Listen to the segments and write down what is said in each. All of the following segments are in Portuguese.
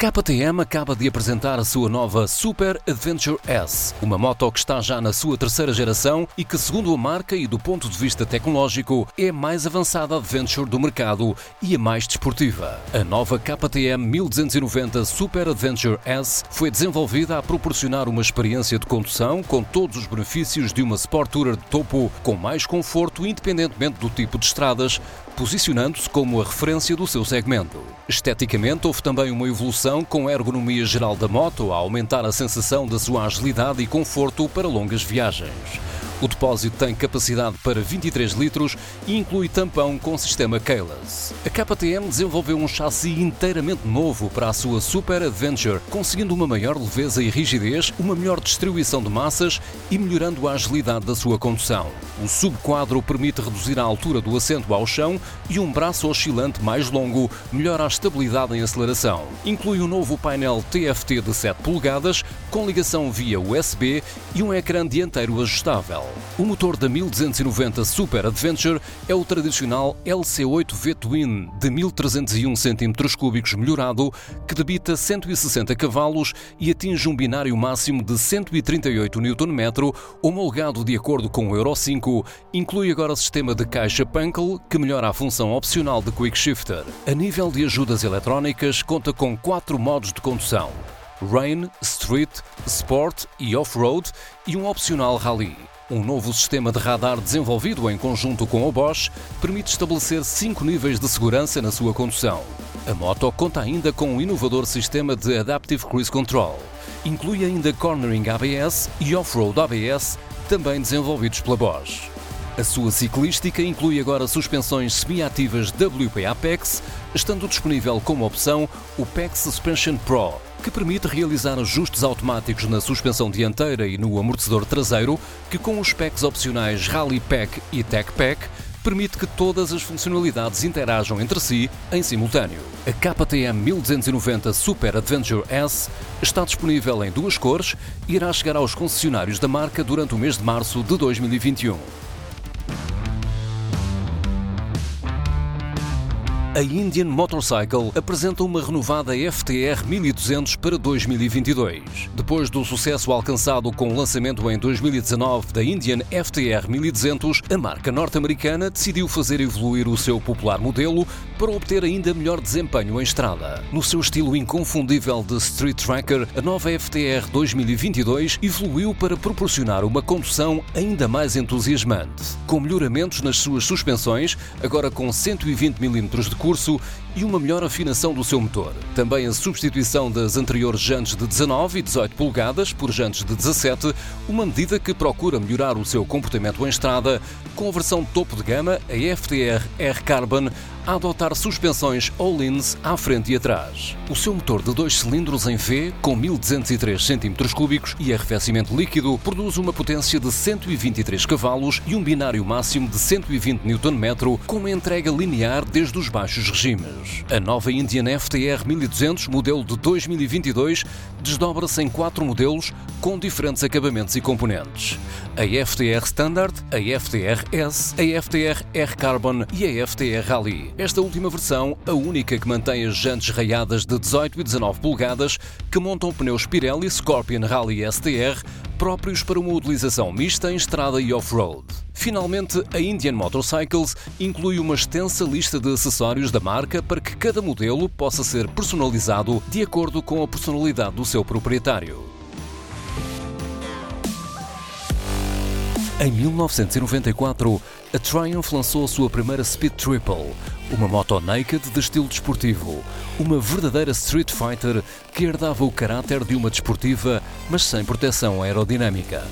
KTM acaba de apresentar a sua nova Super Adventure S, uma moto que está já na sua terceira geração e que, segundo a marca e do ponto de vista tecnológico, é a mais avançada Adventure do mercado e a mais desportiva. A nova KTM 1290 Super Adventure S foi desenvolvida a proporcionar uma experiência de condução com todos os benefícios de uma Sport Tourer de topo, com mais conforto independentemente do tipo de estradas, posicionando-se como a referência do seu segmento. Esteticamente, houve também uma evolução com a ergonomia geral da moto a aumentar a sensação da sua agilidade e conforto para longas viagens. O depósito tem capacidade para 23 litros e inclui tampão com sistema keyless. A KTM desenvolveu um chassi inteiramente novo para a sua Super Adventure, conseguindo uma maior leveza e rigidez, uma melhor distribuição de massas e melhorando a agilidade da sua condução. O subquadro permite reduzir a altura do assento ao chão e um braço oscilante mais longo melhora a estabilidade em aceleração. Inclui um novo painel TFT de 7 polegadas com ligação via USB e um ecrã dianteiro ajustável. O motor da 1290 Super Adventure é o tradicional LC8 V-Twin de 1301 cm3 melhorado, que debita 160 cavalos e atinge um binário máximo de 138 Nm, homologado de acordo com o Euro 5, inclui agora sistema de caixa Punkel, que melhora a função opcional de Quick Shifter. A nível de ajudas eletrónicas, conta com quatro modos de condução. Rain, Street, Sport e Off-Road e um opcional Rally. Um novo sistema de radar desenvolvido em conjunto com o Bosch permite estabelecer cinco níveis de segurança na sua condução. A moto conta ainda com um inovador sistema de Adaptive Cruise Control. Inclui ainda Cornering ABS e Off-Road ABS, também desenvolvidos pela Bosch. A sua ciclística inclui agora suspensões semi-ativas WP Apex, estando disponível como opção o PEX Suspension Pro, que permite realizar ajustes automáticos na suspensão dianteira e no amortecedor traseiro, que com os PECs opcionais Rally Pack e Tech Pack permite que todas as funcionalidades interajam entre si em simultâneo. A KTM 1290 Super Adventure S está disponível em duas cores e irá chegar aos concessionários da marca durante o mês de março de 2021. A Indian Motorcycle apresenta uma renovada FTR 1200 para 2022. Depois do sucesso alcançado com o lançamento em 2019 da Indian FTR 1200, a marca norte-americana decidiu fazer evoluir o seu popular modelo para obter ainda melhor desempenho em estrada. No seu estilo inconfundível de Street Tracker, a nova FTR 2022 evoluiu para proporcionar uma condução ainda mais entusiasmante. Com melhoramentos nas suas suspensões, agora com 120 mm de curso e uma melhor afinação do seu motor. Também a substituição das anteriores jantes de 19 e 18 polegadas por jantes de 17, uma medida que procura melhorar o seu comportamento em estrada, com a versão topo de gama, a FTR R Carbon, a adotar suspensões all-ins à frente e atrás. O seu motor de dois cilindros em V, com 1203 cm3 e arrefecimento líquido, produz uma potência de 123 cavalos e um binário máximo de 120 Nm, com uma entrega linear desde os baixos regimes. A nova Indian FTR 1200, modelo de 2022, desdobra-se em quatro modelos com diferentes acabamentos e componentes. A FTR Standard, a FTR S, a FTR R Carbon e a FTR Rally. Esta última versão, a única que mantém as jantes raiadas de 18 e 19 polegadas, que montam pneus Pirelli Scorpion Rally STR, próprios para uma utilização mista em estrada e off-road. Finalmente, a Indian Motorcycles inclui uma extensa lista de acessórios da marca para que cada modelo possa ser personalizado de acordo com a personalidade do seu proprietário. Em 1994, a Triumph lançou a sua primeira Speed Triple, uma moto naked de estilo desportivo, uma verdadeira Street Fighter que herdava o caráter de uma desportiva, mas sem proteção aerodinâmica.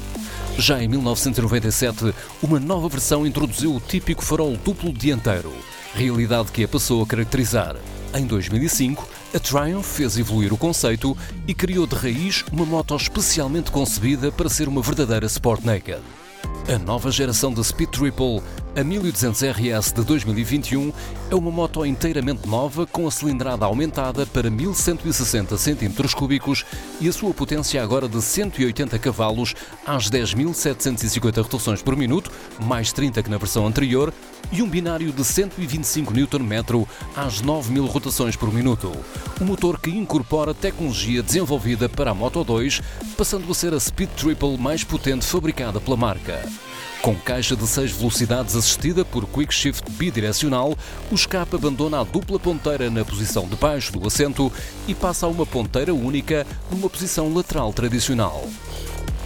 Já em 1997, uma nova versão introduziu o típico farol duplo dianteiro, realidade que a passou a caracterizar. Em 2005, a Triumph fez evoluir o conceito e criou de raiz uma moto especialmente concebida para ser uma verdadeira Sport Naked. A nova geração da Speed Triple A 1200 RS de 2021 é uma moto inteiramente nova com a cilindrada aumentada para 1160 cm3 e a sua potência agora de 180 cavalos às 10.750 rotações por minuto, mais 30 que na versão anterior, e um binário de 125 Nm às 9.000 rotações por minuto. Um motor que incorpora tecnologia desenvolvida para a Moto 2, passando a ser a Speed Triple mais potente fabricada pela marca. Com caixa de 6 velocidades assistida por Quick Shift bidirecional, o escape abandona a dupla ponteira na posição de baixo do assento e passa a uma ponteira única numa posição lateral tradicional.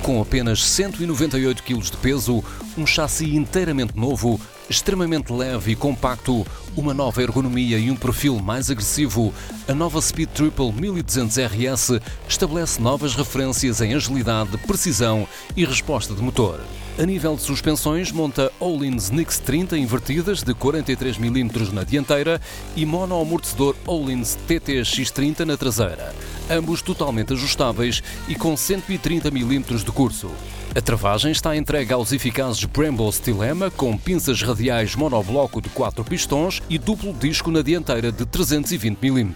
Com apenas 198 kg de peso, um chassi inteiramente novo, extremamente leve e compacto, uma nova ergonomia e um perfil mais agressivo, a nova Speed Triple 1200 RS estabelece novas referências em agilidade, precisão e resposta de motor. A nível de suspensões, monta Öhlins Nix 30 invertidas de 43 mm na dianteira e monoamortecedor Öhlins TTX30 na traseira, ambos totalmente ajustáveis e com 130 mm de curso. A travagem está entregue aos eficazes Brembo Stilema com pinças radiais monobloco de 4 pistões e duplo disco na dianteira de 320 mm.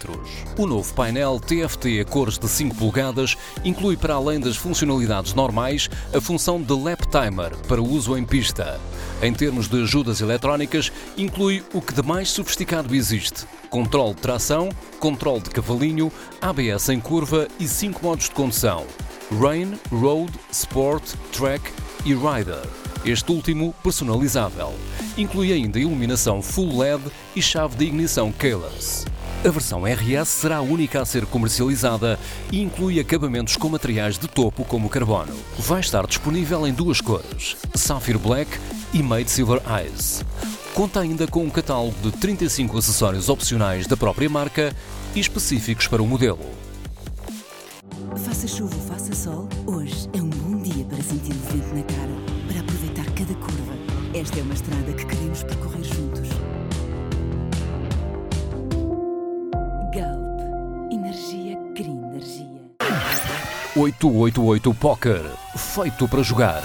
O novo painel TFT a cores de 5 polegadas inclui, para além das funcionalidades normais, a função de Lap Timer para uso em pista. Em termos de ajudas eletrónicas, inclui o que de mais sofisticado existe: controle de tração, controle de cavalinho, ABS em curva e 5 modos de condução. Rain, Road, Sport, Track e Rider. Este último personalizável. Inclui ainda iluminação full LED e chave de ignição keyless. A versão RS será a única a ser comercializada e inclui acabamentos com materiais de topo como carbono. Vai estar disponível em duas cores, Sapphire Black e Made Silver Eyes. Conta ainda com um catálogo de 35 acessórios opcionais da própria marca e específicos para o modelo. Esta é uma estrada que queremos percorrer juntos. Galp. Energia Green Energia. 888 Poker. Feito para jogar.